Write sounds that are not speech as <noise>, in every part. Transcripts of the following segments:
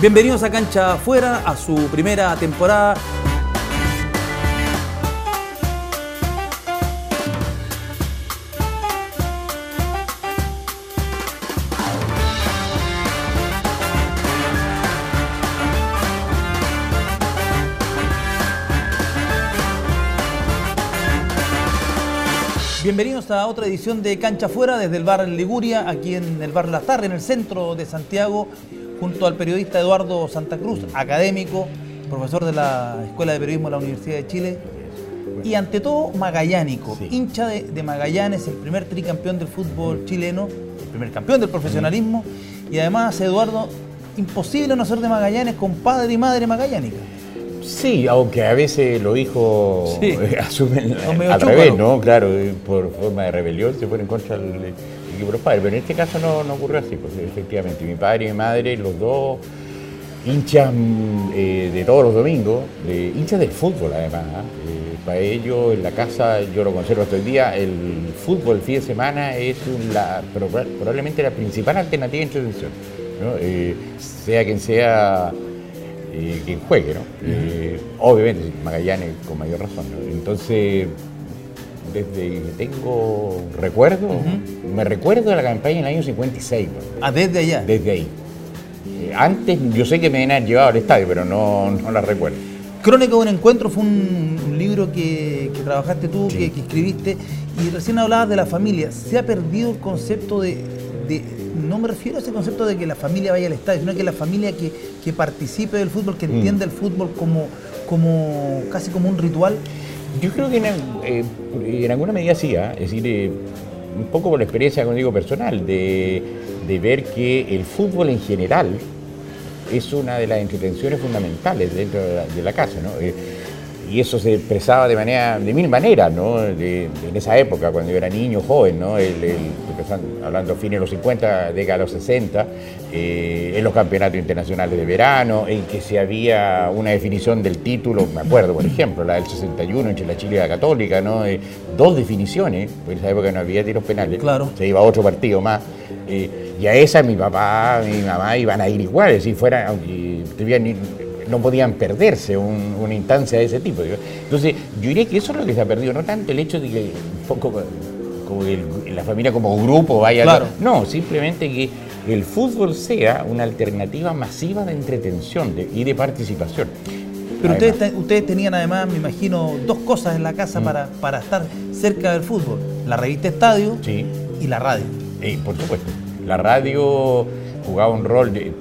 Bienvenidos a Cancha Afuera, a su primera temporada. Bienvenidos a otra edición de Cancha Afuera desde el bar Liguria, aquí en el bar La Tarde, en el centro de Santiago, junto al periodista Eduardo Santa Cruz, académico, profesor de la Escuela de Periodismo de la Universidad de Chile, y ante todo magallánico, hincha de, Magallanes, el primer tricampeón del fútbol chileno, el primer campeón del profesionalismo, y además, Eduardo, imposible no ser de Magallanes con padre y madre magallánica. Sí, aunque a veces <laughs> los hijos asumen al revés, ¿no? Claro, por forma de rebelión se ponen contra el Pero en este caso no, no ocurrió así, pues efectivamente. Mi padre y mi madre, los dos hinchas eh, de todos los domingos, de, hinchas del fútbol además. ¿ah? Eh, para ellos en la casa, yo lo conservo hasta el día, el fútbol el fin de semana es la, probablemente la principal alternativa de entretención. ¿no? Eh, sea quien sea eh, quien juegue, ¿no? Obviamente, Magallanes con mayor razón. Entonces, desde que tengo recuerdo, me recuerdo de la campaña en el año 56. Ah, desde allá. Desde ahí. Eh, antes, yo sé que me han llevado al estadio, pero no, no la recuerdo. Crónica de un encuentro fue un, libro que, trabajaste tú, que, escribiste, y recién hablabas de la familia. Se ha perdido el concepto de no me refiero a ese concepto de que la familia vaya al estadio, sino que la familia que, participe del fútbol, que mm. entienda el fútbol como, como casi como un ritual. Yo creo que en, eh, alguna medida sí, ¿ah? es decir, eh, un poco por la experiencia, como digo, personal, de, ver que el fútbol en general es una de las entretenciones fundamentales dentro de la, casa, ¿no? Y eso se expresaba de manera de mil maneras, ¿no? en esa época, cuando yo era niño, joven, ¿no? El, hablando fines de los 50, década de los 60, eh, en los campeonatos internacionales de verano, en que se había una definición del título, me acuerdo, por ejemplo, la del 61 entre la Chile y la Católica, ¿no? Eh, dos definiciones, porque en esa época no había tiros penales, claro. se iba a otro partido más. Eh, y a esa mi papá, mi mamá iban a ir igual, si fuera, aunque no podían perderse una instancia de ese tipo. Entonces, yo diría que eso es lo que se ha perdido, no tanto el hecho de que un poco como la familia como grupo vaya. Claro. No, simplemente que el fútbol sea una alternativa masiva de entretención y de participación. Pero ustedes, ustedes tenían además, me imagino, dos cosas en la casa mm. para, para estar cerca del fútbol. La revista Estadio y la radio. por supuesto. La radio jugaba un rol de,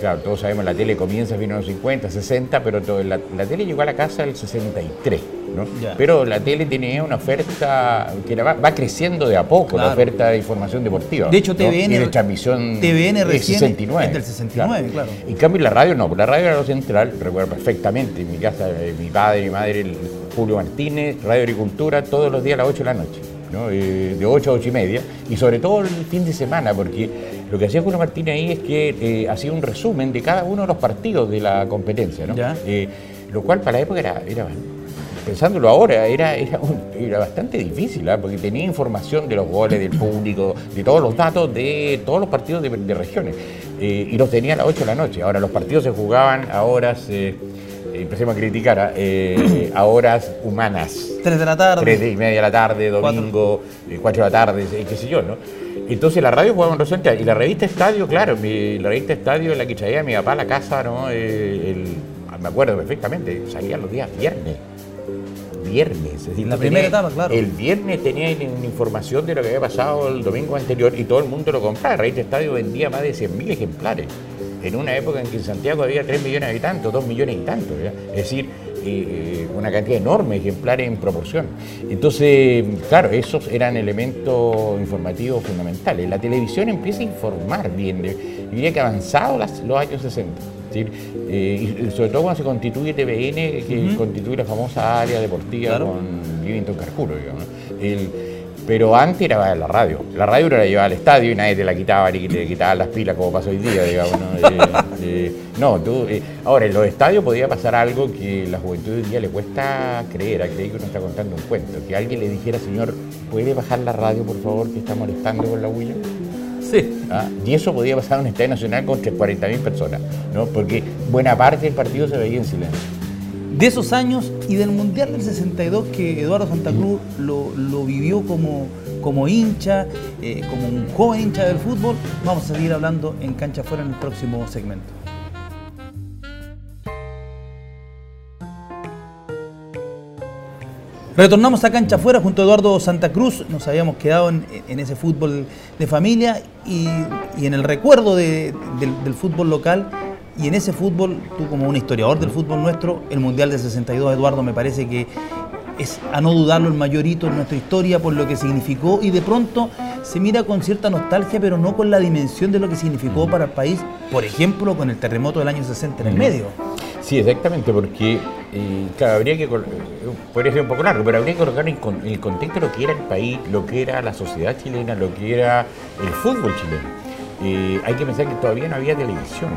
claro, todos sabemos, la tele comienza a fines de los 50, 60, pero la, tele llegó a la casa el 63, ¿no? Pero la tele tiene una oferta que va, creciendo de a poco, la oferta de información deportiva. De hecho, TVN... Y de transmisión TVN recién 69. Es del 69, claro. En cambio, la radio no, la radio era lo central, recuerdo perfectamente, en mi casa, eh, mi padre, mi madre, Julio Martínez, Radio Agricultura, todos los días a las 8 de la noche. Eh, de 8 a 8 y media, y sobre todo el fin de semana, porque lo que hacía Julio Martínez ahí es que eh, hacía un resumen de cada uno de los partidos de la competencia, eh, lo cual para la época era, pensándolo ahora, era, era, bastante difícil, ¿ah? porque tenía información de los goles, del público, de todos los datos de todos los partidos de, regiones, y los tenía a las 8 de la noche. Ahora, los partidos se jugaban a horas empecemos a criticar eh, a horas humanas. Tres de la tarde. Tres y media de la tarde, domingo, eh, cuatro, de la tarde, qué sé yo, ¿no? Entonces la radio jugaba en Y la revista Estadio, claro, la revista Estadio en la que traía mi papá a la casa, ¿no? Eh, me acuerdo perfectamente, salía los días viernes. Viernes, es la primera etapa, claro. El viernes tenía información de lo que había pasado el domingo anterior y todo el mundo lo compraba. La revista Estadio vendía más de 100.000 ejemplares en una época en que en Santiago había 3 millones de habitantes, 2 millones y tanto, es decir, eh, una cantidad enorme ejemplares en proporción. Entonces, claro, esos eran elementos informativos fundamentales. La televisión empieza a informar bien, yo diría que avanzado los años 60. Eh, y sobre todo cuando se constituye TVN, que constituye la famosa área deportiva con Livington Carcuro, digamos. El, pero antes era la radio. La radio era la llevaba al estadio y nadie te la quitaba ni te quitaba las pilas como pasa hoy día, digamos. No, <laughs> eh, eh, no tú, eh, ahora en los estadios podía pasar algo que la juventud hoy día le cuesta creer, a creer que uno está contando un cuento. Que alguien le dijera, señor, ¿puede bajar la radio, por favor, que está molestando con la huella? Sí. ¿ah? Y eso podía pasar en un estadio nacional con 40.000 personas, ¿no? porque buena parte del partido se veía en silencio. De esos años y del Mundial del 62 que Eduardo Santa Cruz lo, vivió como, como hincha, eh, como un joven hincha del fútbol, vamos a seguir hablando en Cancha Fuera en el próximo segmento. Retornamos a cancha afuera junto a Eduardo Santa Cruz. Nos habíamos quedado en, ese fútbol de familia y, en el recuerdo del, fútbol local. Y en ese fútbol, tú como un historiador del fútbol nuestro, el Mundial de 62, Eduardo, me parece que es a no dudarlo el mayor hito en nuestra historia por lo que significó y de pronto se mira con cierta nostalgia, pero no con la dimensión de lo que significó para el país, por ejemplo, con el terremoto del año 60 en el medio. Sí, exactamente, porque eh, habría que, eh, podría ser un poco largo, pero habría que colocar en, el contexto lo que era el país, lo que era la sociedad chilena, lo que era el fútbol chileno. Eh, hay que pensar que todavía no había televisión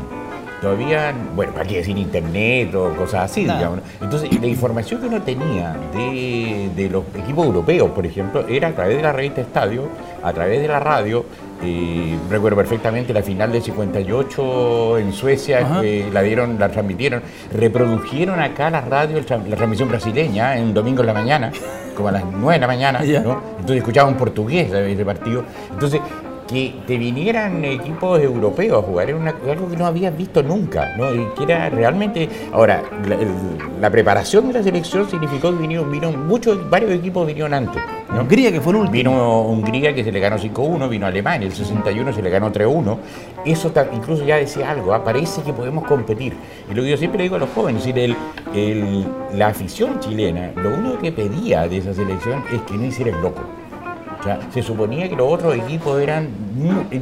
todavía, bueno, para qué decir internet o cosas así, digamos. Entonces, la información que uno tenía de, los equipos europeos, por ejemplo, era a través de la revista Estadio, a través de la radio. Eh, recuerdo perfectamente la final del 58 en Suecia, que la dieron, la transmitieron, reprodujeron acá la radio, la transmisión brasileña, en domingo en la mañana, como a las 9 de la mañana, ¿no? Entonces escuchaban portugués ese partido. Entonces, que te vinieran equipos europeos a jugar era algo que no habías visto nunca, ¿no? Y que era realmente. Ahora, la, preparación de la selección significó que vinieron, vino muchos, varios equipos vinieron antes. Hungría, que fue el último. Vino Hungría, que se le ganó 5-1, vino Alemania, el 61 se le ganó 3-1. Eso incluso ya decía algo, ¿ah? parece que podemos competir. Y lo que yo siempre le digo a los jóvenes, es decir, el, la afición chilena, lo único que pedía de esa selección es que no hiciera el loco se suponía que los otros equipos eran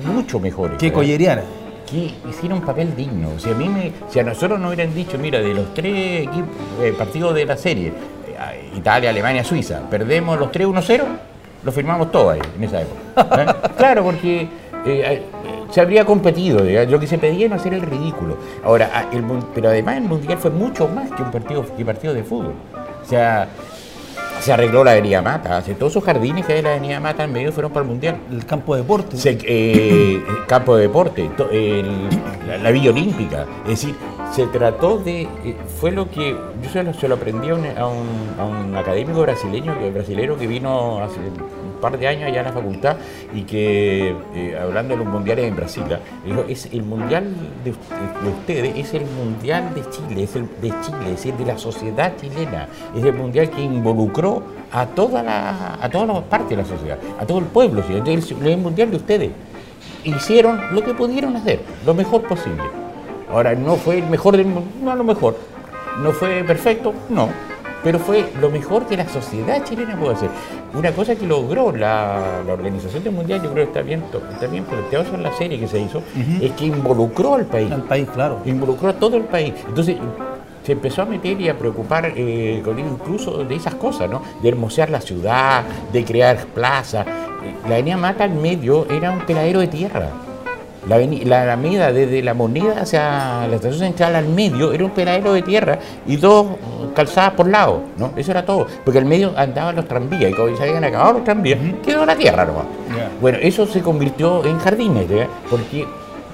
mucho mejores. Que colleriara. Que hicieron un papel digno. Si a, mí me, si a nosotros nos hubieran dicho, mira, de los tres eh, partidos de la serie, eh, Italia, Alemania, Suiza, perdemos los 3-1-0, lo firmamos todos ahí, en esa época. ¿eh? <laughs> claro, porque se habría competido, lo que se pedía no hacer el ridículo. Ahora, pero además el Mundial fue mucho más que un partido, que partido de fútbol. O sea, se arregló la avenida Mata. todos esos jardines que hay en la avenida Mata en medio fueron para el Mundial. El campo de deporte. Eh, el campo de deporte, la, Villa Olímpica. Es decir, se trató de. Eh, fue lo que. Yo se lo, se lo aprendí a un, académico brasileño, brasilero que vino hace par de años allá en la facultad y que, eh, hablando de los mundiales en Brasil, dijo, es el mundial de, ustedes, es el mundial de Chile, es el de Chile, es decir, de la sociedad chilena, es el mundial que involucró a, toda la, a todas las partes de la sociedad, a todo el pueblo, es el mundial de ustedes. Hicieron lo que pudieron hacer, lo mejor posible. Ahora, no fue el mejor del mundo, no lo mejor. No fue perfecto, no pero fue lo mejor que la sociedad chilena pudo hacer. Una cosa que logró la, Organización del Mundial, yo creo que está bien, está bien planteado en la serie que se hizo, es que involucró al país. Al país, claro. Involucró a todo el país. Entonces, se empezó a meter y a preocupar eh, con incluso de esas cosas, ¿no? De hermosear la ciudad, de crear plazas. La avenida Mata al medio era un peladero de tierra. La, avenida desde la moneda hacia la estación central al medio era un peladero de tierra y dos calzadas por lado, ¿no? Eso era todo. Porque al medio andaban los tranvías y cuando se habían acabado los tranvías, quedó la tierra nomás. Bueno, eso se convirtió en jardines, porque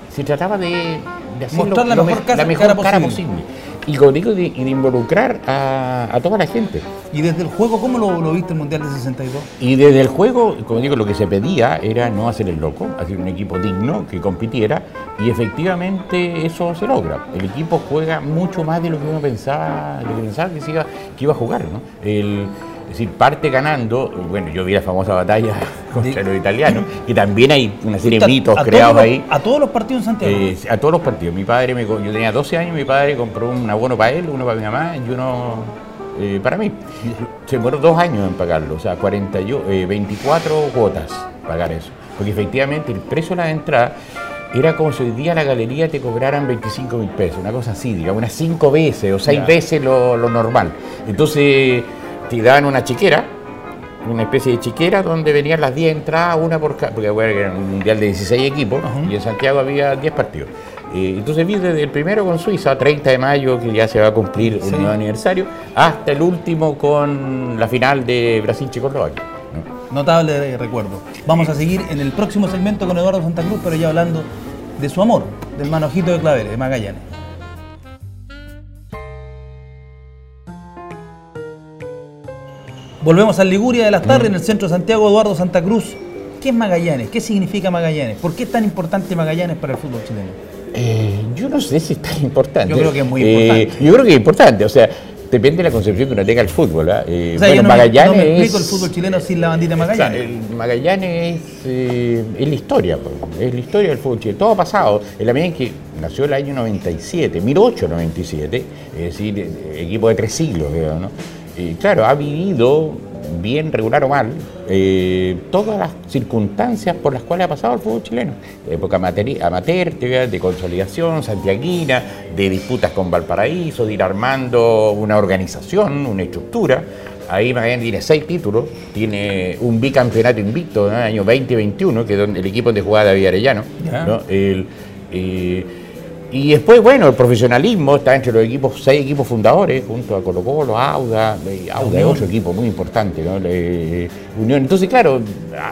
se trataba de, hacer la, mejor, cara, posible y como digo, de, de involucrar a, toda la gente. ¿Y desde el juego cómo lo, viste el Mundial de 62? Y desde el juego, como digo, lo que se pedía era no hacer el loco, hacer un equipo digno que compitiera y efectivamente eso se logra. El equipo juega mucho más de lo que uno pensaba, de lo que pensaba que, iba, que iba a jugar. ¿no? El, es decir, parte ganando, bueno, yo vi la famosa batalla <laughs> contra los italianos, que también hay una serie de mitos creados ahí. ¿A todos los partidos en Santiago? Eh, a todos los partidos. Mi padre, me, yo tenía 12 años, mi padre compró un abono para él, uno para mi mamá y uno eh, para mí. Se demoró dos años en pagarlo, o sea, 40, 24 eh, cuotas pagar eso. Porque efectivamente el precio de la entrada era como si hoy día la galería te cobraran 25 mil pesos, una cosa así, digamos, unas cinco veces o seis veces lo, lo normal. Entonces te daban una chiquera, una especie de chiquera donde venían las 10 entradas, una por cada, porque era un mundial de 16 equipos y en Santiago había 10 partidos. Eh, entonces vi desde el primero con Suiza, 30 de mayo, que ya se va a cumplir un nuevo aniversario, hasta el último con la final de Brasil-Checoslovaquia. notable recuerdo. Vamos a seguir en el próximo segmento con Eduardo Santa Cruz, pero ya hablando de su amor, del manojito de claveles, de Magallanes. Volvemos a Liguria de las Tardes, en el centro de Santiago, Eduardo Santa Cruz. ¿Qué es Magallanes? ¿Qué significa Magallanes? ¿Por qué es tan importante Magallanes para el fútbol chileno? Eh, yo no sé si es tan importante. Yo creo que es muy importante. yo creo que es importante, o sea, depende de la concepción que uno tenga del fútbol. ¿ah? Eh, o sea, bueno, yo no Magallanes me, no me explico el fútbol chileno sin la bandita Magallanes. el Magallanes es, eh, es, la historia, es la historia del fútbol chileno. Todo ha pasado. En la medida en que nació el año 97, 1897, es decir, equipo de tres siglos, digamos, ¿no? Claro, ha vivido bien regular o mal, eh, todas las circunstancias por las cuales ha pasado el fútbol chileno. Época amateur, de consolidación, santiaguina, de disputas con Valparaíso, de ir armando una organización, una estructura. Ahí Magallanes tiene seis títulos, tiene un bicampeonato invicto en el año 2021, que es donde el equipo de jugada de Arellano. ¿no? El, eh, y después, bueno, el profesionalismo está entre los equipos, seis equipos fundadores, junto a Colo Colo, Auda, Auda es otro equipo muy importante, ¿no? Unión. Entonces, claro,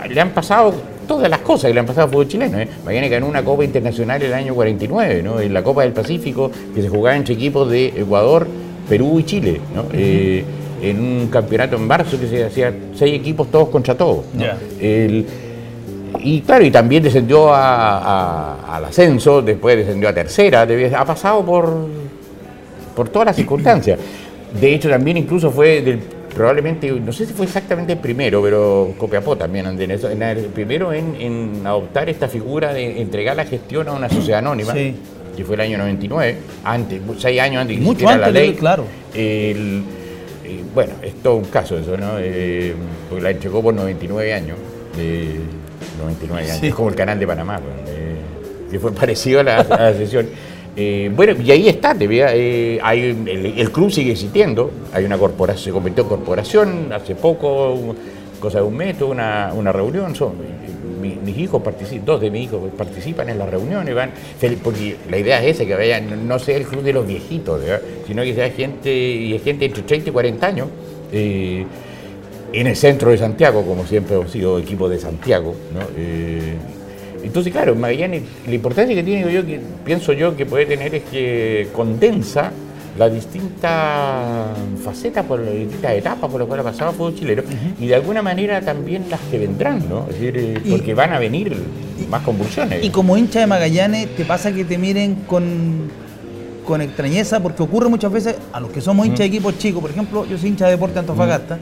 le han pasado todas las cosas que le han pasado al fútbol chileno. ¿eh? Magallanes ganó una Copa Internacional en el año 49, ¿no? En la Copa del Pacífico, que se jugaba entre equipos de Ecuador, Perú y Chile, ¿no? Eh, en un campeonato en marzo que se hacía seis equipos todos contra todos. El, y claro, y también descendió al ascenso, después descendió a tercera, ha pasado por, por todas las circunstancias. De hecho, también incluso fue del, probablemente, no sé si fue exactamente el primero, pero Copiapó también, en el primero en, adoptar esta figura de entregar la gestión a una sociedad anónima. que fue el año 99, antes, seis años antes que Mucho antes, la ley. claro. bueno, es todo un caso eso, ¿no? Eh, porque la entregó por 99 años. Eh, 99 años, es como el canal de Panamá, eh, que fue <laughs> parecido a la, sesión. Eh, bueno, y ahí está, eh, hay, el, club sigue existiendo, hay una corporación, se convirtió en corporación hace poco, cosa de un mes, una, una reunión, son, mis hijos participan, dos de mis hijos participan en las reuniones, van, porque la idea es esa, que vayan, no sea el club de los viejitos, sino que sea gente, y es gente entre 30 y 40 años en el centro de Santiago, como siempre hemos sido equipo de Santiago. ¿no? Eh, entonces, claro, Magallanes, la importancia que tiene yo, que pienso yo que puede tener es que condensa las distintas facetas, por las distintas etapas por las cuales ha pasado el fútbol chileno y de alguna manera también las que vendrán, ¿no? Es decir, eh, porque van a venir más convulsiones. Y como hincha de Magallanes, ¿te pasa que te miren con, con extrañeza? Porque ocurre muchas veces a los que somos hinchas de equipos chicos, por ejemplo, yo soy hincha de Deporte Antofagasta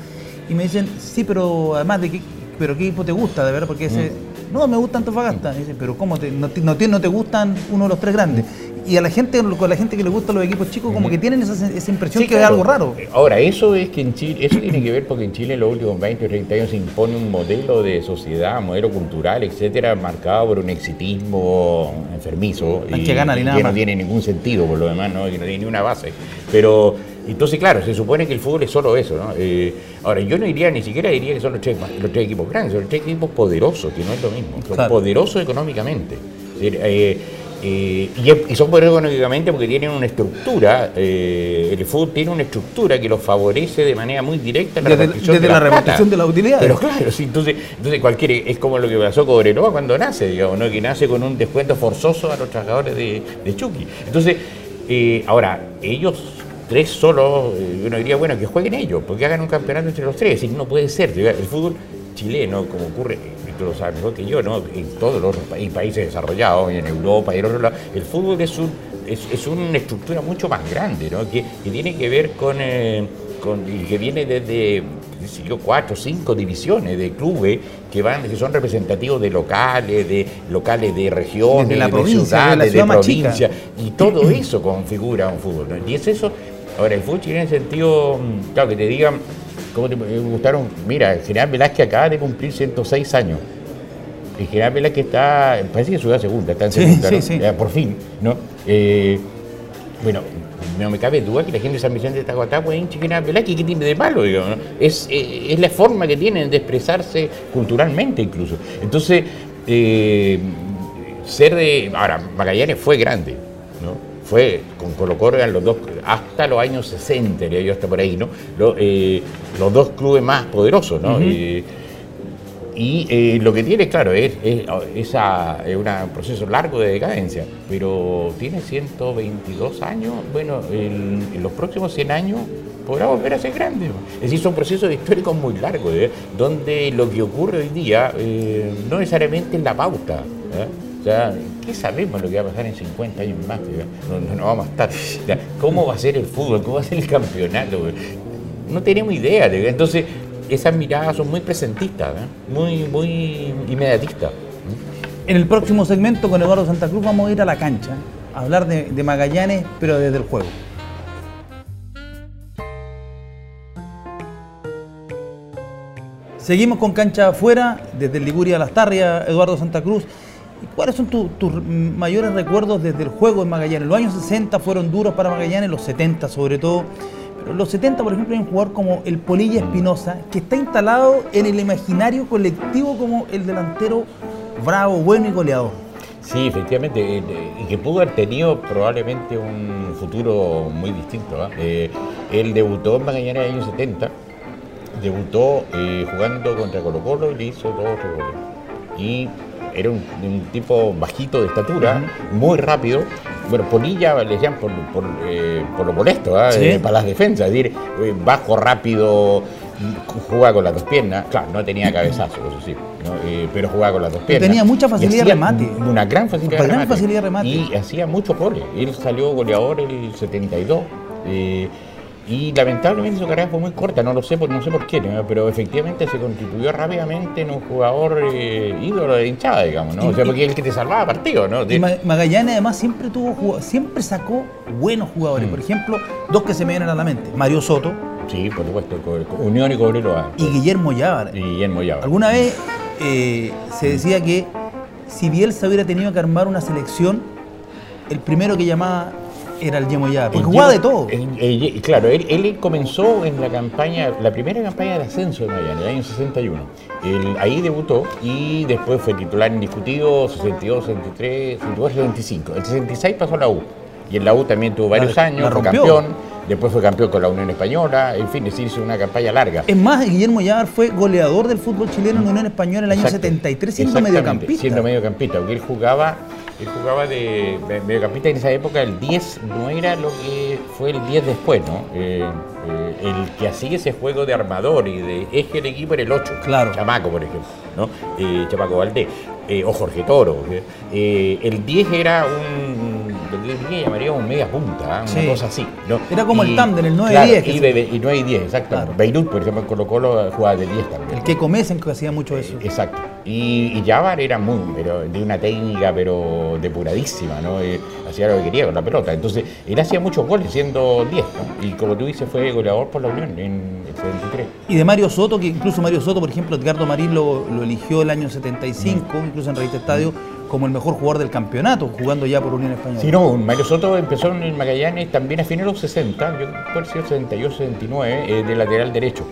y me dicen, sí, pero además de qué, pero qué equipo te gusta, de verdad, porque ese, mm. no, me gusta Antofagasta. Y dicen, pero ¿cómo te, no, no, te, gustan uno de los tres grandes? y a la gente, con la gente que le gustan los equipos chicos, como que tienen esa, esa impresión que es algo raro. Ahora, eso es que en Chile, eso tiene que ver porque en Chile en los últimos 20 o 30 años se impone un modelo de sociedad, modelo cultural, etcétera, marcado por un exitismo enfermizo y, que, gana, y que no tiene ningún sentido por lo demás, ¿no? que no tiene ni una base. Pero entonces, claro, se supone que el fútbol es solo eso, ¿no? Eh, ahora, yo no diría, ni siquiera diría que son los tres, los tres equipos grandes, son los tres equipos poderosos, que no es lo mismo, son poderosos económicamente. Eh, eh, y, son poderosos económicamente porque tienen una estructura, el fútbol tiene una estructura que los favorece de manera muy directa la desde, desde la, repartición de la utilidad. Pero claro, sí, entonces, entonces cualquier, es como lo que pasó con Obrenoa cuando nace, digamos, ¿no? que nace con un descuento forzoso a los trabajadores de, de Chucky. Entonces, ahora, ellos tres solo, eh, uno diría, bueno, que jueguen ellos, porque hagan un campeonato entre los tres. Y no puede ser. El fútbol chileno, como ocurre, tú lo sabes mejor que yo, ¿no? en todos los países desarrollados, en Europa y en otros lados, el fútbol es, un, es, una estructura mucho más grande, ¿no? que, tiene que ver con, eh, con que viene desde cuatro o cinco divisiones de clubes que van que son representativos de locales, de locales de regiones, de, la provincia, de, de, provincia, y todo eso configura un fútbol. Y es eso Ahora, el chileno en el sentido, mm, claro, que te digan, ¿cómo te gustaron? Mira, el general Velázquez acaba de cumplir 106 años. El general Velázquez está, parece que es su segunda, está en segunda, sí, sí, por fin, ¿no? Eh, bueno, no me cabe duda que la gente de San Vicente de Tacuatá puede hinchar general Velázquez, ¿qué tiene de malo? es, eh, es la forma que tienen de expresarse culturalmente incluso. Entonces, eh, ser de... Ahora, Magallanes fue grande, ¿no? Fue con Colo eran los dos, hasta los años 60, yo hasta por ahí, ¿no? Los, eh, los dos clubes más poderosos, ¿no? Y eh, lo que tiene, claro, es, es, esa, es un proceso largo de decadencia, pero tiene 122 años, bueno, en los próximos 100 años podrá volver a ser grande. Es decir, son procesos históricos muy largos, ¿eh? donde lo que ocurre hoy día eh, no necesariamente es la pauta. O sea, ¿qué sabemos lo que va a pasar en 50 años más? No, no, vamos a estar. ¿Cómo va a ser el fútbol? ¿Cómo va a ser el campeonato? No tenemos idea. Entonces, esas miradas son muy presentistas, ¿eh? muy, muy inmediatistas. En el próximo segmento con Eduardo Santa Cruz vamos a ir a la cancha, a hablar de, Magallanes, pero desde el juego. Seguimos con cancha afuera, desde Liguria a Las Tarrias, Eduardo Santa Cruz. ¿Cuáles son tus mayores recuerdos desde el juego en Magallanes? Los años 60 fueron duros para Magallanes, los 70 sobre todo. Pero los 70, por ejemplo, hay un jugador como el Polilla Espinosa, que está instalado en el imaginario colectivo como el delantero bravo, bueno y goleador. Sí, efectivamente, eh, y que pudo haber tenido probablemente un futuro muy distinto. ¿ah? Eh, él debutó en Magallanes en el año 70, debutó eh, jugando contra Colo Colo y le hizo dos goles. Y era un, tipo bajito de estatura, muy rápido. Bueno, Polilla le decían por, por, eh, lo molesto, ¿ah? eh, para las defensas, es decir, eh, bajo, rápido, jugaba con las dos piernas. Claro, no tenía cabezazo, eso sí, pero jugaba con las dos piernas. Tenía mucha facilidad de remate. Una gran facilidad, de, remate. facilidad de remate. Y hacía mucho pole. Él salió goleador el 72. Y lamentablemente su carrera fue muy corta, no lo sé, no sé por qué, pero efectivamente se constituyó rápidamente en un jugador eh, ídolo de hinchada, digamos, ¿no? o sea, porque es el que te salvaba partido, ¿no? Y Magallanes además siempre tuvo siempre sacó buenos jugadores. Mm. Por ejemplo, dos que se me vienen a la mente. Mario Soto. Sí, por supuesto, Unión y Cobreloa. Y Guillermo Llávar. Y Guillermo Llávar. Alguna vez eh, se decía que si Bielsa hubiera tenido que armar una selección, el primero que llamaba era el Yemo ya, porque jugaba de todo. claro, él, comenzó en la campaña, la primera campaña de ascenso de Miami, en el año 61. ahí debutó y después fue titular indiscutido, 62, 63, 62, 65. El 66 pasó a la U. Y en la U también tuvo varios años, fue campeón. Después fue campeón con la Unión Española, en fin, es hizo una campaña larga. Es más, Guillermo Llávar fue goleador del fútbol chileno en la Unión Española en el año 73, siendo mediocampista. Siendo mediocampista, porque él jugaba él jugaba de mediocampista en esa época, el 10 no era lo que fue el 10 después, ¿no? Eh, eh, el que hacía ese juego de armador y de eje del equipo era el 8. Claro. Chamaco, por ejemplo, ¿no? Eh, Chamaco Valdés. o Jorge Toro. el 10 era un, lo que llamaría un media punta, una cosa así. ¿no? Era como el tándem, el 9 y 10. Y, 9 y 10, exacto. Beirut, por ejemplo, en Colo Colo jugaba de 10 también. El que comesen que hacía mucho eso. exacto. Y, y era muy, pero de una técnica pero depuradísima, ¿no? Eh, hacía lo que quería con la pelota. Entonces, él hacía muchos goles siendo 10, ¿no? Y como tú dices, fue goleador por la Unión en el 73. Y de Mario Soto, que incluso Mario Soto, por ejemplo, Edgardo Marín lo, eligió el año 75, mm. incluso en Revista Estadio, como el mejor jugador del campeonato, jugando ya por Unión Española. Sí, no, Mario Soto empezó en el Magallanes también a finales de los 60, yo creo que 68, 69, eh, de lateral derecho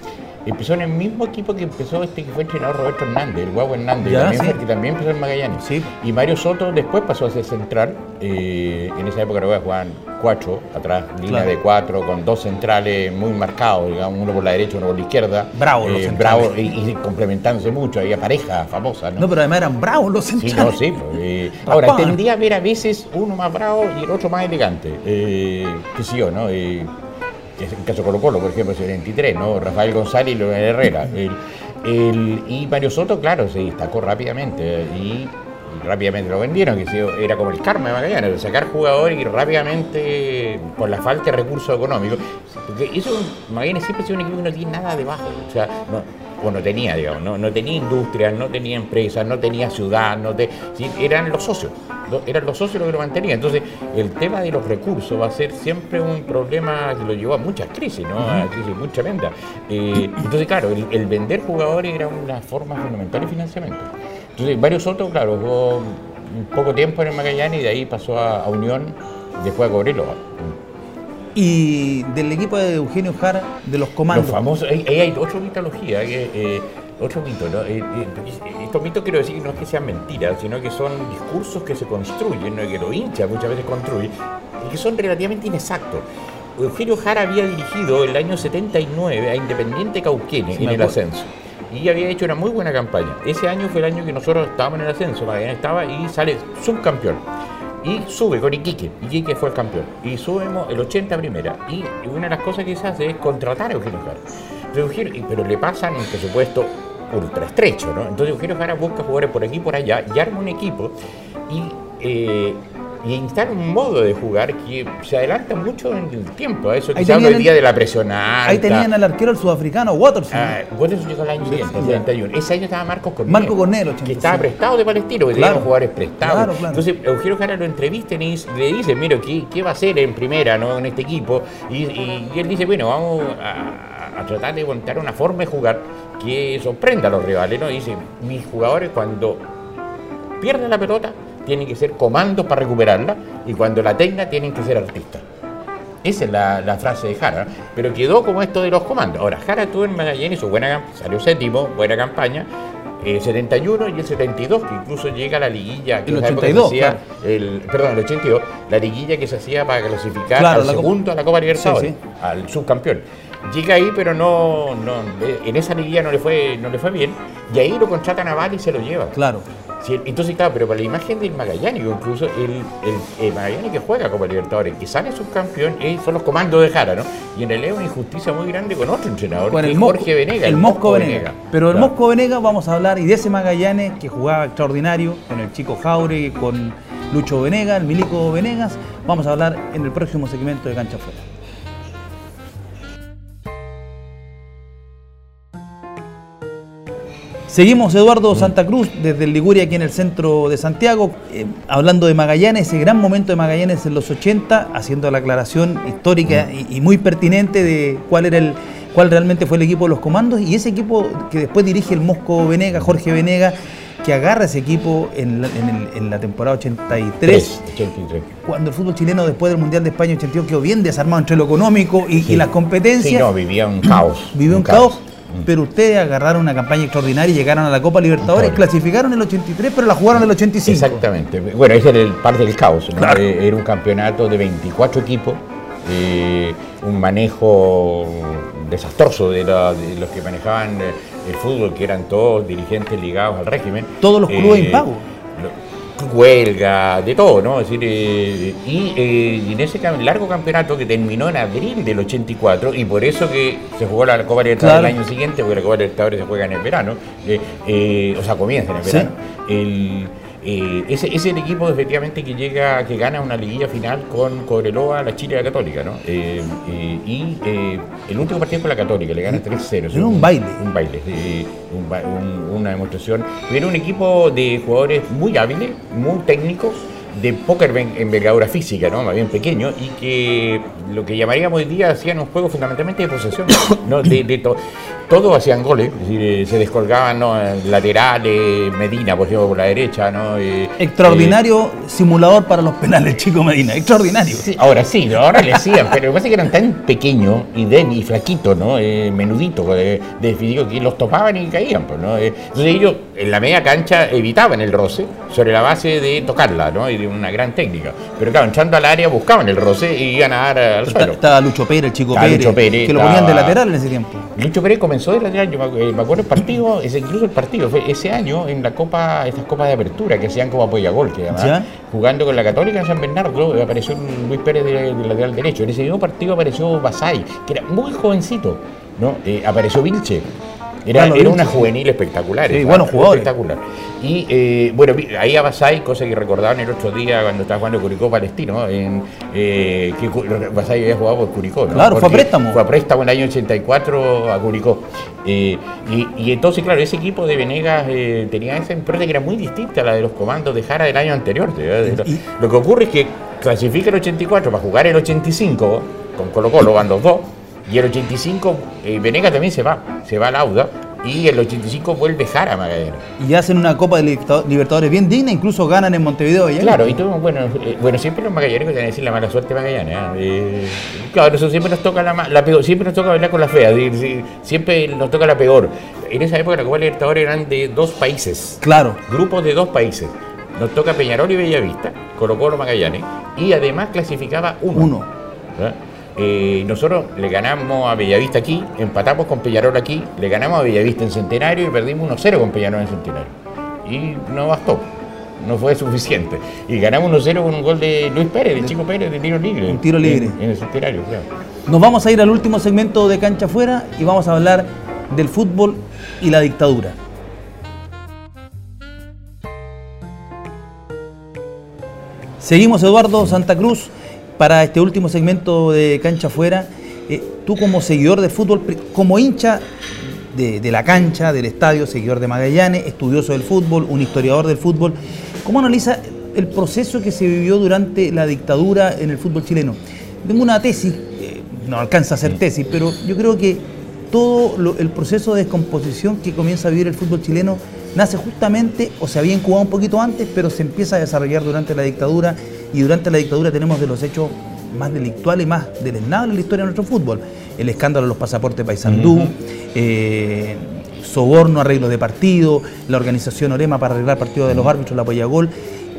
empezó en el mismo equipo que empezó este que fue entrenador Roberto Hernández, el Guagua Hernández, que también empezó en Magallanes. Y Mario Soto después pasó a ser central. Eh, en esa época a jugaban cuatro atrás, línea de cuatro, con dos centrales muy marcados, digamos, uno por la derecha, uno por la izquierda. Bravo, eh, bravo y, complementándose mucho, había pareja famosa, ¿no? No, pero además eran bravos los centrales. Sí, no, sí. Pues, eh, <laughs> ahora, tendría a ver a veces uno más bravo y el otro más elegante. qué sé yo, ¿no? En caso Colo Colo, por ejemplo, es el 23, ¿no? Rafael González y Leonel Herrera. El, y Mario Soto, claro, se destacó rápidamente y, rápidamente lo vendieron, que era como el karma de Magallanes, sacar jugadores y rápidamente, por la falta de recursos económicos, porque eso, Magallanes siempre ha sido un equipo que no tiene nada debajo, o sea, no, o no tenía, digamos, no, no tenía industria, no tenía empresas, no tenía ciudad, no eran los socios, eran los socios los que lo mantenían. Entonces, el tema de los recursos va a ser siempre un problema que lo llevó a muchas crisis, ¿no? A crisis muy tremendas. Eh, entonces, claro, el, vender jugadores era una forma fundamental de financiamiento. Entonces, varios otros, claro, jugó poco tiempo en el Magallanes y de ahí pasó a, Unión, después a Cobreloa y del equipo de Eugenio Jara, de los comandos. Los famosos, ahí hay, otra mitología, eh, otro mito. ¿no? Eh, eh, estos mitos quiero decir que no es que sean mentiras, sino que son discursos que se construyen, ¿no? que lo hincha muchas veces construye, y que son relativamente inexactos. Eugenio Jara había dirigido el año 79 a Independiente Cauquenes en el ascenso. y había hecho una muy buena campaña. Ese año fue el año que nosotros estábamos en el ascenso, Magallanes estaba y sale subcampeón. Y sube con Iquique, Iquique fue el campeón. Y subimos el 80 primera. Y una de las cosas que se hace es contratar a Eugenio Jara. pero le pasan un presupuesto ultra estrecho, ¿no? Entonces Eugenio Jara busca jugadores por aquí y por allá y arma un equipo y eh, y instala un modo de jugar que se adelanta mucho en el tiempo. Eso que se habla hoy día de la presión alta. Ahí tenían al arquero el sudafricano, Watterson. Ah, Watterson llegó el año siguiente, el 31. Ese año estaba Marcos Cornel. Marco Cornel, Que estaba prestado de Palestino, porque claro. jugadores prestados. Entonces, Eugenio Jara lo entrevista y le dice, mira, ¿qué, ¿qué, va a hacer en primera, no en este equipo? Y, y, él dice, bueno, vamos a, a, tratar de montar una forma de jugar que sorprenda a los rivales, ¿no? dice, mis jugadores cuando pierden la pelota tienen que ser comandos para recuperarla y cuando la tenga tienen que ser artistas. Esa es la, frase de Jara, pero quedó como esto de los comandos. Ahora, Jara tuvo en Magallanes su buena salió séptimo, buena campaña, el 71 y el 72, que incluso llega a la liguilla. Que el 82. el, perdón, el 82, la liguilla que se hacía para clasificar al segundo a la Copa Libertadores, al subcampeón. Llega ahí, pero no, no, en esa liguilla no le fue, no le fue bien, y ahí lo contratan a Val y se lo lleva. Claro entonces, claro, pero para la imagen del Magallanes, incluso el, el, Magallanes que juega como Libertadores, que sale subcampeón, eh, son los comandos de Jara, ¿no? Y en realidad es una injusticia muy grande con otro entrenador, con el Jorge Venega. El, Mosco Venega. Pero el Mosco Venega vamos a hablar, y de ese Magallanes que jugaba extraordinario, con el chico Jaure, con Lucho Venega, el Milico Venegas, vamos a hablar en el próximo segmento de Cancha Fuera. Seguimos Eduardo Santa Cruz desde Liguria aquí en el centro de Santiago, eh, hablando de Magallanes, ese gran momento de Magallanes en los 80, haciendo la aclaración histórica y, muy pertinente de cuál era el cuál realmente fue el equipo de los comandos y ese equipo que después dirige el Mosco Venega, Jorge Venega, que agarra ese equipo en la, temporada 83, cuando el fútbol chileno después del Mundial de España 82 quedó bien desarmado entre lo económico y, las competencias. Sí, no, vivía un caos. Vivía un, caos. Pero ustedes agarraron una campaña extraordinaria y llegaron a la Copa Libertadores, clasificaron el 83, pero la jugaron el 85. Exactamente. Bueno, ese era el parte del caos. Eh, era un campeonato de 24 equipos, eh, un manejo desastroso de, los que manejaban eh, el fútbol, que eran todos dirigentes ligados al régimen. Todos los clubes impagos huelga, de todo, ¿no? Es decir, eh, eh, y, en ese largo campeonato que terminó en abril del 84, y por eso que se jugó la Copa Libertadores el año siguiente, porque la Copa Libertadores se juega en el verano, eh, o sea, comienza en el verano. El, eh, ese, es el equipo efectivamente que llega, que gana una liguilla final con Cobreloa, la Chile y la Católica, ¿no? Eh, eh, y el último partido con la Católica, le gana 3-0. Era un baile. Un baile, una demostración. Era un equipo de jugadores muy hábiles, muy técnicos, de poca envergadura física, ¿no? más bien pequeño, y que lo que llamaríamos hoy día hacían un juego fundamentalmente de posesión. ¿no? De, de todos hacían goles, eh, se descolgaban ¿no? laterales, Medina, por ejemplo, por la derecha. ¿no? Extraordinario eh, simulador para los penales, chico Medina, extraordinario. ahora sí, ahora le decían, pero lo que pasa es que eran tan pequeños y, den, y flaquitos, ¿no? Eh, menuditos, de, que los topaban y caían. Pues, ¿no? entonces ellos en la media cancha evitaban el roce sobre la base de tocarla ¿no? y de una gran técnica. Pero claro, entrando al área buscaban el roce y iban a dar al suelo. Estaba Lucho Pérez, el chico Pérez, que lo ponían de lateral en ese tiempo. Lucho Pérez comenzó de lateral, yo me, acuerdo el partido, ese, incluso el partido, fue ese año en la Copa, estas copas de apertura que hacían como apoyagol, que además, jugando con la Católica en San Bernardo, apareció Luis Pérez del de lateral derecho. En ese mismo partido apareció Basay, que era muy jovencito, ¿no? Eh, apareció Vilche. Era, era una juvenil espectacular. Sí, bueno, jugador. Espectacular. Y eh, bueno, ahí a Basay, cosa que recordaban el otro día cuando estaba jugando Curicó Palestino, en, eh, que Basay había jugado por Curicó. ¿no? Claro, fue a préstamo. Fue a préstamo en el año 84 a Curicó. Eh, y, entonces, claro, ese equipo de Venegas tenía esa impronta que era muy distinta a la de los comandos de Jara del año anterior. lo, que ocurre es que clasifica el 84 para jugar el 85 con Colo Colo, van los dos y el 85, eh, Venegas también se va, se va al Auda. Y el 85 vuelve Jara Magallanes. Y hacen una Copa de Libertadores bien digna, incluso ganan en Montevideo. Claro, y todo, bueno, eh, bueno, siempre los magallanes que decir la mala suerte Magallanes. ¿ah? Eh, claro, eso siempre nos toca la, peor, siempre nos toca bailar con la fea, siempre nos toca la peor. En esa época la Copa de Libertadores eran de dos países. Claro. Grupos de dos países. Nos toca Peñarol y Bellavista, Colo Colo Magallanes, y además clasificaba uno. Uno. ¿Ah? Eh, nosotros le ganamos a Bellavista aquí, empatamos con Peñarol aquí, le ganamos a Bellavista en Centenario y perdimos 1-0 con Peñarol en Centenario. Y no bastó, no fue suficiente. Y ganamos 1-0 con un gol de Luis Pérez, de Chico Pérez, de tiro libre. Un tiro libre. En, en el Centenario, claro. Nos vamos a ir al último segmento de Cancha Fuera y vamos a hablar del fútbol y la dictadura. Seguimos Eduardo Santa Cruz para este último segmento de Cancha Fuera. Eh, tú como seguidor de fútbol, como hincha de, de la cancha, del estadio, seguidor de Magallanes, estudioso del fútbol, un historiador del fútbol, ¿cómo analiza el proceso que se vivió durante la dictadura en el fútbol chileno? Tengo una tesis, eh, no alcanza a ser tesis, pero yo creo que todo lo- el proceso de descomposición que comienza a vivir el fútbol chileno nace justamente, o se había incubado un poquito antes, pero se empieza a desarrollar durante la dictadura y durante la dictadura tenemos de los hechos más delictuales, más deleznables en la historia de nuestro fútbol. El escándalo de los pasaportes Paysandú, eh, soborno, arreglo de partido, la organización Orema para arreglar partidos de los árbitros, la Pollagol,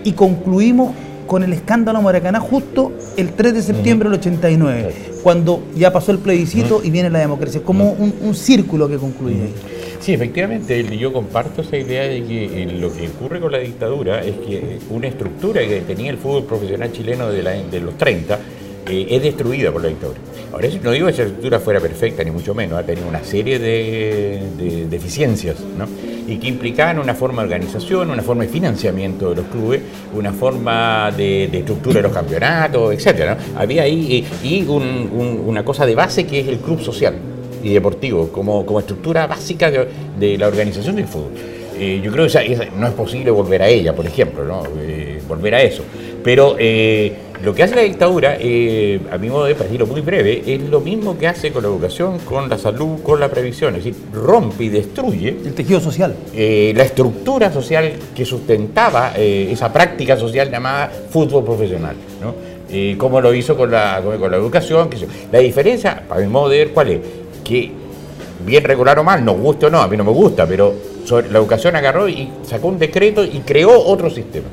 y concluimos con el escándalo Maracaná justo el 3 de septiembre del 89, cuando ya pasó el plebiscito y viene la democracia, como un, un círculo que concluye. Ahí. Sí, efectivamente, yo comparto esa idea de que eh, lo que ocurre con la dictadura es que una estructura que tenía el fútbol profesional chileno de, la- de los 30 eh, es destruida por la dictadura. Ahora, no digo que esa estructura fuera perfecta, ni mucho menos, ha tenido una serie de, de deficiencias, ¿no? y que implicaban una forma de organización, una forma de financiamiento de los clubes, una forma de, estructura de los campeonatos, etc. Había ahí eh, y un- una cosa de base que es el club social y deportivo como, como estructura básica de, de la organización del fútbol. Eh, yo creo que esa- esa- no es posible volver a ella, por ejemplo, ¿no? Eh, volver a eso. Pero eh, lo que hace la dictadura, eh, a mi modo de decirlo muy breve, es lo mismo que hace con la educación, con la salud, con la previsión. Es decir, rompe y destruye El tejido social. eh, la estructura social que sustentaba esa práctica social llamada fútbol profesional, ¿no? Eh, como lo hizo con la, con, la educación. La diferencia, para mi modo de ver, ¿cuál es? Que bien regular o mal, nos gusta o no, a mí no me gusta, pero sobre- la educación agarró y sacó un decreto y creó otro sistema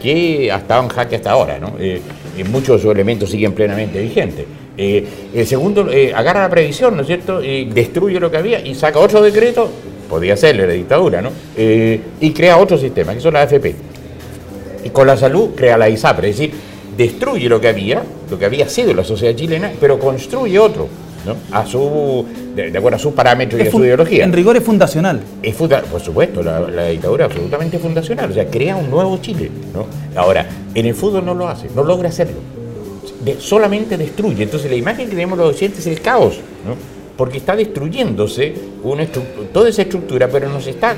que ha estado en jaque hasta ahora, ¿no? Eh, eh, muchos de sus elementos siguen plenamente vigentes. Eh, el segundo agarra la previsión, ¿no es cierto? Destruye lo que había y saca otro decreto, podría serle la dictadura, ¿no? Y crea otro sistema, que son las AFP. Y con la salud crea la ISAPRE, es decir, destruye lo que había, lo que había sido la sociedad chilena, pero construye otro, ¿no? A su, de, de acuerdo a sus parámetros y a su ideología. En rigor es fundacional. Es funda- por supuesto, la, la dictadura es absolutamente fundacional, o sea, crea un nuevo Chile. ¿no? Ahora, en el fútbol no lo hace, no logra hacerlo. De- solamente destruye. Entonces, la imagen que tenemos los occidentes es el caos, ¿no? Porque está destruyéndose una toda esa estructura, pero nos está.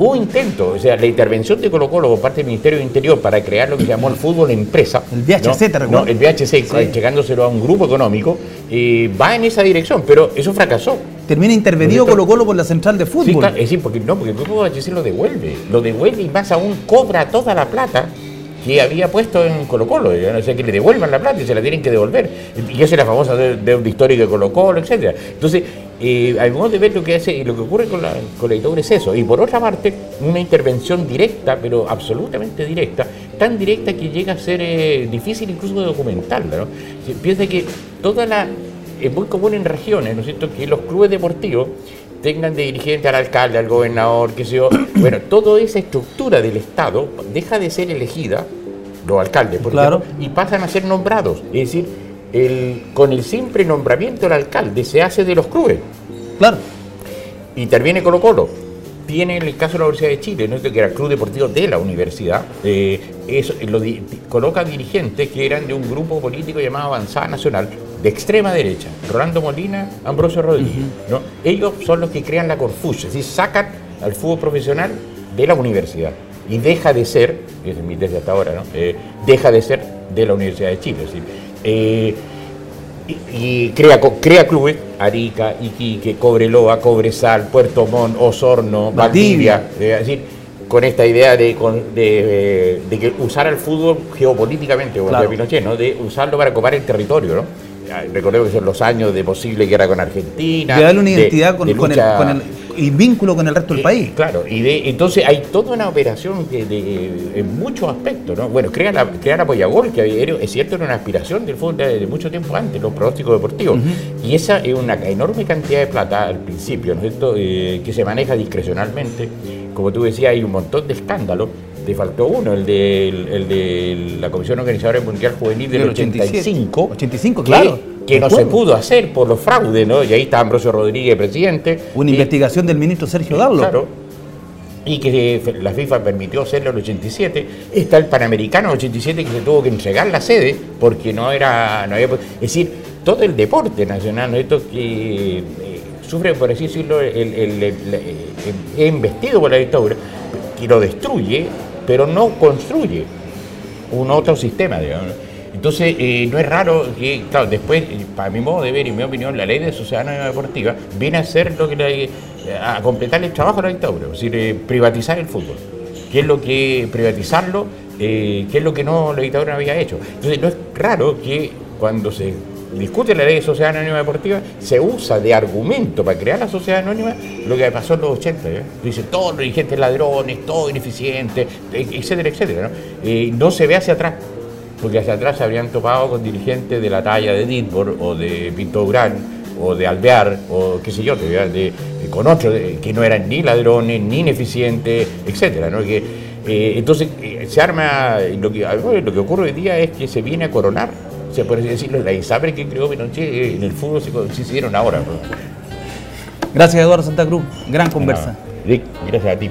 Hubo intento, o sea, la intervención de Colo Colo por parte del Ministerio del Interior para crear lo que se llamó el fútbol empresa. El VHC, ¿no? ¿te recuerdas? No, el VHC, llegándoselo a un grupo económico, eh, va en esa dirección, pero eso fracasó. Termina intervenido. Colo Colo por la central de Sí, fútbol. claro, es decir, porque no, porque el grupo HC lo devuelve, lo devuelve y más aún cobra toda la plata que había puesto en Colo Colo, o sea, que le devuelvan la plata y se la tienen que devolver. Y esa es la famosa de- deuda histórica de Colo Colo, etcétera. Entonces, eh, al modo de ver lo que hace y lo que ocurre con la, con la dictadura es eso. Y por otra parte, una intervención directa, pero absolutamente directa, tan directa que llega a ser eh, difícil incluso de documentarla. ¿no? Piensa que toda la es muy común en regiones, ¿no es cierto?, que los clubes deportivos tengan de dirigente al alcalde, al gobernador, qué sé yo. <coughs> Bueno, toda esa estructura del Estado deja de ser elegida, los alcaldes, por Claro. ejemplo, y pasan a ser nombrados. Es decir, el, con el simple nombramiento del alcalde se hace de los clubes. Claro. Interviene Colo Colo. Tiene el caso de la Universidad de Chile, ¿no? que era el club deportivo de la universidad, eh, eso, lo di- coloca dirigentes que eran de un grupo político llamado Avanzada Nacional, de extrema derecha, Rolando Molina, Ambrosio Rodríguez. ¿no? Ellos son los que crean la Corfucha, es decir, sacan al fútbol profesional de la universidad y deja de ser, que es mi tesis hasta ahora, ¿no? Eh, deja de ser de la Universidad de Chile. Es decir, eh, y, y crea, crea clubes, Arica, Iquique, Cobreloa, Cobresal, Puerto Montt, Osorno, Valdivia. Eh, es decir, con esta idea de, con- de, de que usar al fútbol geopolíticamente, como Claro. decía Pinochet, ¿no? de usarlo para copar el territorio. ¿no? Ah, Recordemos que son los años de posible guerra con Argentina. De darle una de- identidad con, de con el, con el- vínculo con el resto del Eh, país. Claro, y de, entonces hay toda una operación que de- en muchos aspectos, ¿no? Bueno, crear la, crear Apoyagol, que era- es cierto, era una aspiración del fútbol de, de mucho tiempo antes, los pronósticos deportivos. Y esa es una enorme cantidad de plata al principio, ¿no es cierto? Eh, que se maneja discrecionalmente. Como tú decías, hay un montón de escándalos. Te faltó uno, el de, el de la Comisión Organizadora Mundial Juvenil del, Del 87. 85. 85, que- claro. Que, no se pudo hacer por los fraudes, ¿no? Y ahí está Ambrosio Rodríguez, presidente. Una Y- investigación del ministro Sergio Darlo. Claro. Y que la FIFA permitió hacerlo en el 87. Está el Panamericano 87 que se tuvo que entregar la sede porque no era. No había, es decir, todo el deporte nacional, ¿no? esto que eh, sufre, por así decirlo, el, el- el- el- el- es investido por la dictadura, que lo destruye, pero no construye un otro sistema. Entonces, eh, no es raro que, claro, después, para mi modo de ver y mi opinión, la ley de sociedad deportiva viene a ser lo que la- a completar el trabajo de la dictadura, es decir, eh, privatizar el fútbol. ¿Qué es lo que privatizarlo? eh, ¿Qué es lo que no la dictadura había hecho? Entonces, no es raro que cuando se discute la ley de sociedad anónima deportiva, se usa de argumento para crear la sociedad anónima lo que pasó en los 80. ¿eh? Dice, todos los dirigentes ladrones, todo ineficiente, etcétera, etcétera. ¿no? Se ve hacia atrás porque hacia atrás se habrían topado con dirigentes de la talla de Ditbor o de Pinto Durán o de Alvear o qué sé yo, de, con otros que no eran ni ladrones, ni ineficientes, etcétera, eh, entonces eh, se arma, lo que, lo que ocurre hoy día es que se viene a coronar, se puede decirlo, la ISAPRE que creó Pinochet eh, en el fútbol se, se hicieron ahora. ¿no? Gracias, Eduardo Santa Cruz. Gran conversa. Rick, gracias a ti.